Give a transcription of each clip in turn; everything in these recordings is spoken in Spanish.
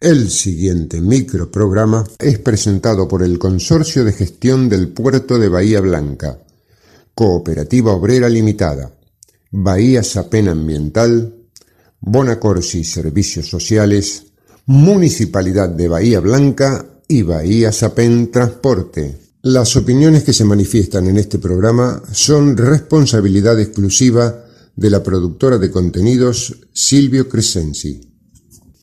El siguiente microprograma es presentado por el Consorcio de Gestión del Puerto de Bahía Blanca, Cooperativa Obrera Limitada, Bahía Sapen Ambiental, Bonacorsi Servicios Sociales, Municipalidad de Bahía Blanca y Bahía Sapen Transporte. Las opiniones que se manifiestan en este programa son responsabilidad exclusiva de la productora de contenidos Silvio Crescenzi.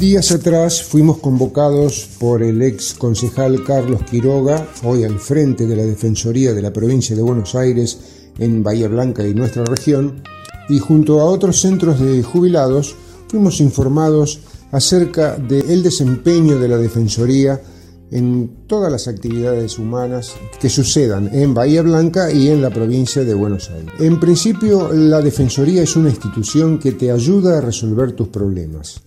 Días atrás fuimos convocados por el ex concejal Carlos Quiroga, hoy al frente de la Defensoría de la provincia de Buenos Aires en Bahía Blanca y nuestra región, y junto a otros centros de jubilados fuimos informados acerca del desempeño de la Defensoría en todas las actividades humanas que sucedan en Bahía Blanca y en la provincia de Buenos Aires. En principio, la Defensoría es una institución que te ayuda a resolver tus problemas.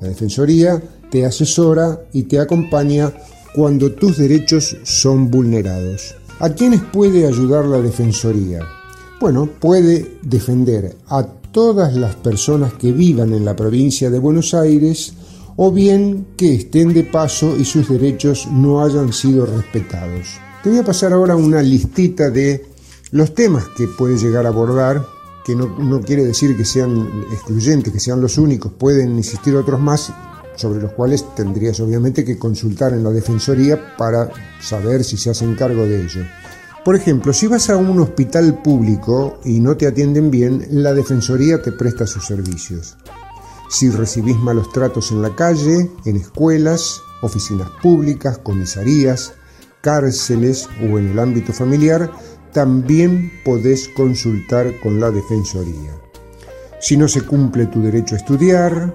La Defensoría te asesora y te acompaña cuando tus derechos son vulnerados. ¿A quiénes puede ayudar la Defensoría? Bueno, puede defender a todas las personas que vivan en la provincia de Buenos Aires, o bien que estén de paso y sus derechos no hayan sido respetados. Te voy a pasar ahora una listita de los temas que puede llegar a abordar, que no, quiere decir que sean excluyentes, que sean los únicos, pueden existir otros más sobre los cuales tendrías obviamente que consultar en la Defensoría para saber si se hacen cargo de ello. Por ejemplo, si vas a un hospital público y no te atienden bien, la Defensoría te presta sus servicios si recibís malos tratos en la calle, en escuelas, oficinas públicas, comisarías, cárceles o en el ámbito familiar, también podés consultar con la Defensoría. Si no se cumple tu derecho a estudiar,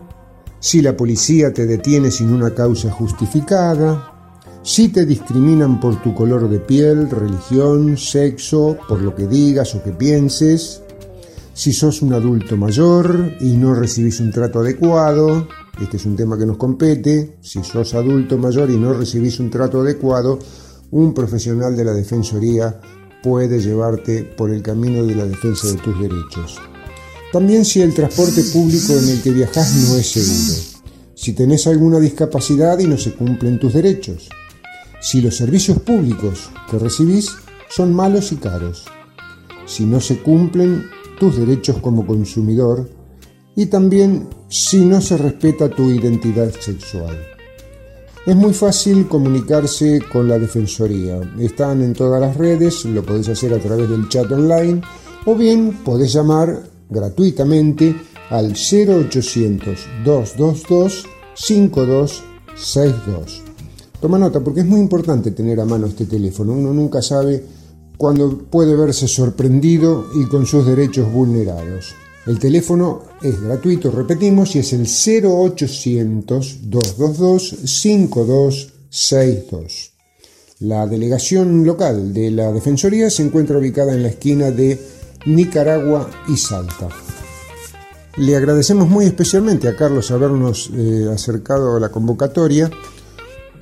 si la policía te detiene sin una causa justificada, si te discriminan por tu color de piel, religión, sexo, por lo que digas o que pienses, si sos un adulto mayor y no recibís un trato adecuado, este es un tema que nos compete, si sos adulto mayor y no recibís un trato adecuado, un profesional de la Defensoría puede llevarte por el camino de la defensa de tus derechos. También si el transporte público en el que viajas no es seguro, si tenés alguna discapacidad y no se cumplen tus derechos, si los servicios públicos que recibís son malos y caros, si no se cumplen tus derechos como consumidor y también si no se respeta tu identidad sexual. Es muy fácil comunicarse con la Defensoría. Están en todas las redes, lo podés hacer a través del chat online o bien podés llamar gratuitamente al 0800 222 5262. Toma nota porque es muy importante tener a mano este teléfono. Uno nunca sabe cuando puede verse sorprendido y con sus derechos vulnerados. El teléfono es gratuito, repetimos, y es el 0800-222-5262. La delegación local de la Defensoría se encuentra ubicada en la esquina de Nicaragua y Salta. Le agradecemos muy especialmente a Carlos habernos eh, acercado a la convocatoria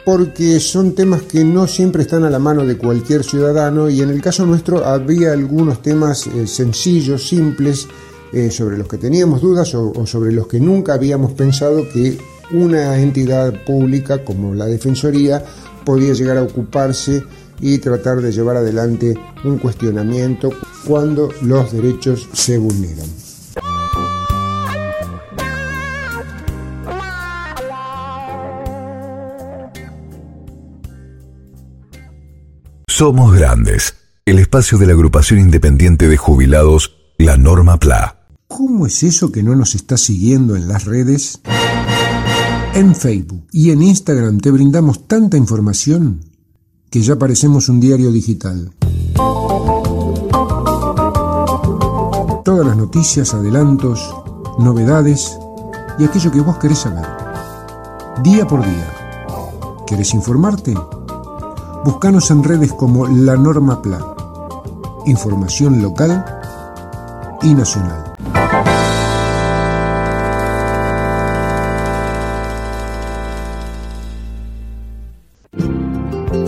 porque son temas que no siempre están a la mano de cualquier ciudadano y en el caso nuestro había algunos temas eh, sencillos, simples, eh, sobre los que teníamos dudas o, sobre los que nunca habíamos pensado que una entidad pública como la Defensoría podía llegar a ocuparse y tratar de llevar adelante un cuestionamiento cuando los derechos se vulneran. Somos Grandes, el espacio de la agrupación independiente de jubilados, la Norma PLA. ¿Cómo es eso que no nos estás siguiendo en las redes? En Facebook y en Instagram te brindamos tanta información que ya parecemos un diario digital. Todas las noticias, adelantos, novedades y aquello que vos querés saber. Día por día. ¿Querés informarte? Búscanos en redes como La Norma PLA. Información local y nacional.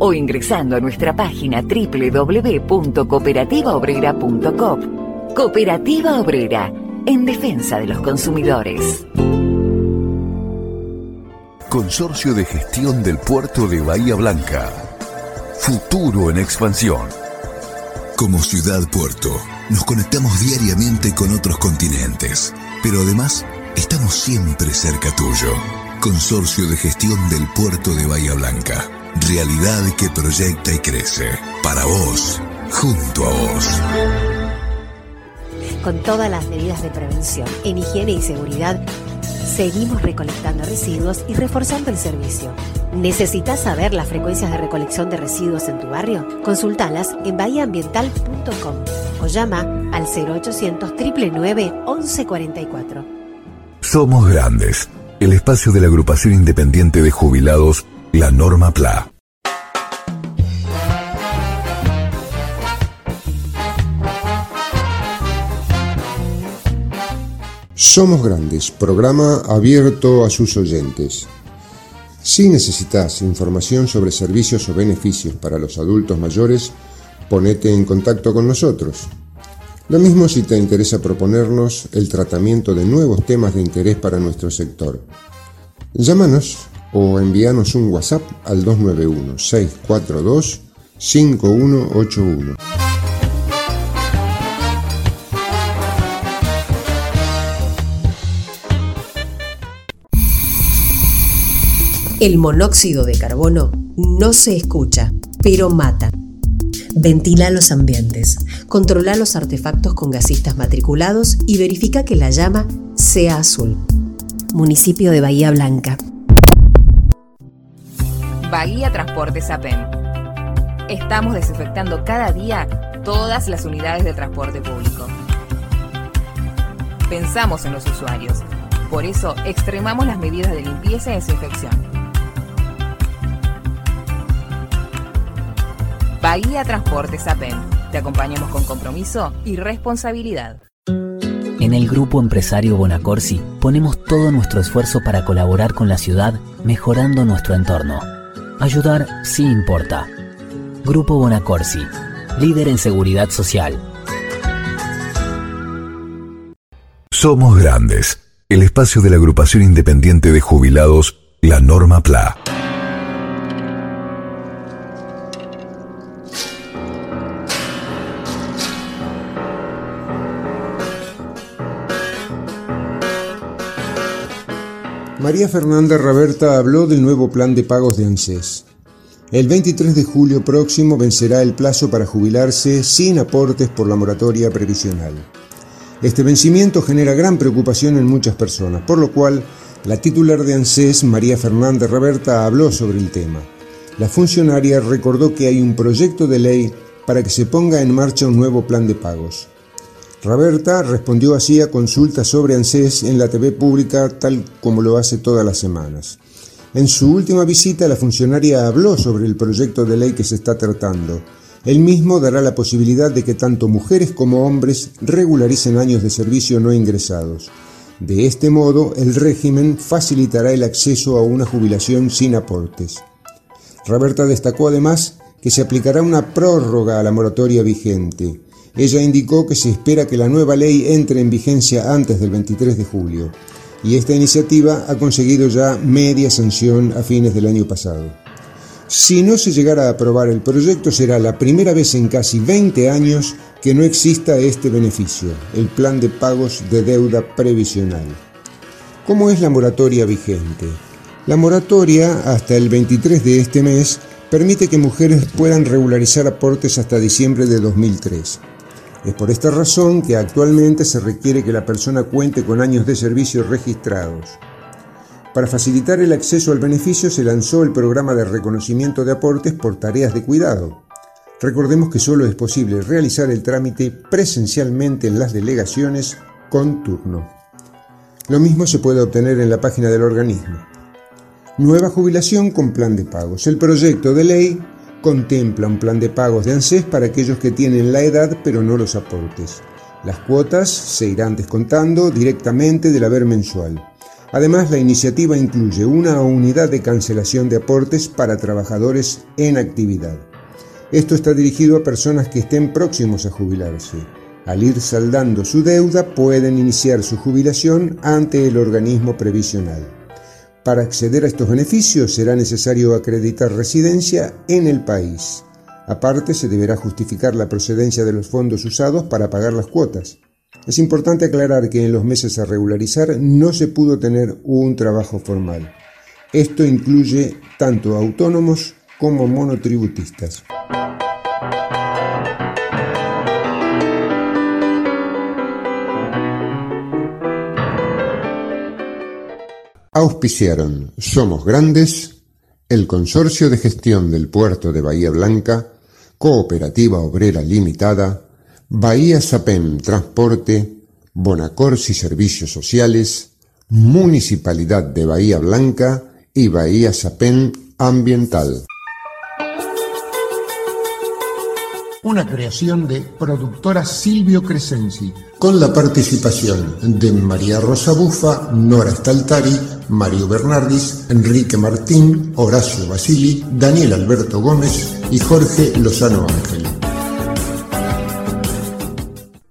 o ingresando a nuestra página www.cooperativaobrera.com. Cooperativa Obrera, en defensa de los consumidores. Consorcio de Gestión del Puerto de Bahía Blanca. Futuro en expansión. Como ciudad puerto, nos conectamos diariamente con otros continentes, pero además estamos siempre cerca tuyo. Consorcio de Gestión del Puerto de Bahía Blanca. Realidad que proyecta y crece. Para vos, junto a vos. Con todas las medidas de prevención en higiene y seguridad, seguimos recolectando residuos y reforzando el servicio. ¿Necesitas saber las frecuencias de recolección de residuos en tu barrio? Consultalas en bahiaambiental.com o llama al 0800 999 1144. Somos Grandes, el espacio de la agrupación independiente de jubilados, la Norma PLA. Somos Grandes, programa abierto a sus oyentes. Si necesitas información sobre servicios o beneficios para los adultos mayores, ponete en contacto con nosotros. Lo mismo si te interesa proponernos el tratamiento de nuevos temas de interés para nuestro sector. Llámanos o envíanos un WhatsApp al 291-642-5181. El monóxido de carbono no se escucha, pero mata. Ventila los ambientes, controla los artefactos con gasistas matriculados y verifica que la llama sea azul. Municipio de Bahía Blanca. Bahía Transporte Sapen. Estamos desinfectando cada día todas las unidades de transporte público. Pensamos en los usuarios. Por eso extremamos las medidas de limpieza y desinfección. Bahía Transporte Sapen. Te acompañamos con compromiso y responsabilidad. En el Grupo Empresario Bonacorsi ponemos todo nuestro esfuerzo para colaborar con la ciudad mejorando nuestro entorno. Ayudar sí importa. Grupo Bonacorsi, líder en seguridad social. Somos Grandes, el espacio de la agrupación independiente de jubilados, la Norma PLA. María Fernanda Raberta habló del nuevo plan de pagos de ANSES. El 23 de julio próximo vencerá el plazo para jubilarse sin aportes por la moratoria previsional. Este vencimiento genera gran preocupación en muchas personas, por lo cual la titular de ANSES, María Fernanda Raberta, habló sobre el tema. La funcionaria recordó que hay un proyecto de ley para que se ponga en marcha un nuevo plan de pagos. Raberta respondió así a consultas sobre ANSES en la TV pública tal como lo hace todas las semanas. En su última visita la funcionaria habló sobre el proyecto de ley que se está tratando. El mismo dará la posibilidad de que tanto mujeres como hombres regularicen años de servicio no ingresados. De este modo, el régimen facilitará el acceso a una jubilación sin aportes. Raberta destacó además que se aplicará una prórroga a la moratoria vigente Ella indicó que se espera que la nueva ley entre en vigencia antes del 23 de julio y esta iniciativa ha conseguido ya media sanción a fines del año pasado. Si no se llegara a aprobar el proyecto, será la primera vez en casi 20 años que no exista este beneficio, el plan de pagos de deuda previsional. ¿Cómo es la moratoria vigente? La moratoria, hasta el 23 de este mes, permite que mujeres puedan regularizar aportes hasta diciembre de 2003. Es por esta razón que actualmente se requiere que la persona cuente con años de servicio registrados. Para facilitar el acceso al beneficio se lanzó el programa de reconocimiento de aportes por tareas de cuidado. Recordemos que solo es posible realizar el trámite presencialmente en las delegaciones con turno. Lo mismo se puede obtener en la página del organismo. Nueva jubilación con plan de pagos. El proyecto de ley contempla un plan de pagos de ANSES para aquellos que tienen la edad pero no los aportes. Las cuotas se irán descontando directamente del haber mensual. Además, la iniciativa incluye una unidad de cancelación de aportes para trabajadores en actividad. Esto está dirigido a personas que estén próximos a jubilarse. Al ir saldando su deuda, pueden iniciar su jubilación ante el organismo previsional. Para acceder a estos beneficios será necesario acreditar residencia en el país. Aparte, se deberá justificar la procedencia de los fondos usados para pagar las cuotas. Es importante aclarar que en los meses a regularizar no se pudo tener un trabajo formal. Esto incluye tanto autónomos como monotributistas. Auspiciaron Somos Grandes, el Consorcio de Gestión del Puerto de Bahía Blanca, Cooperativa Obrera Limitada, Bahía Sapem Transporte, Bonacorsi Servicios Sociales, Municipalidad de Bahía Blanca y Bahía Sapem Ambiental. una creación de productora Silvio Crescenzi, con la participación de María Rosa Bufa, Nora Staltari, Mario Bernardis, Enrique Martín, Horacio Basili, Daniel Alberto Gómez y Jorge Lozano Ángel.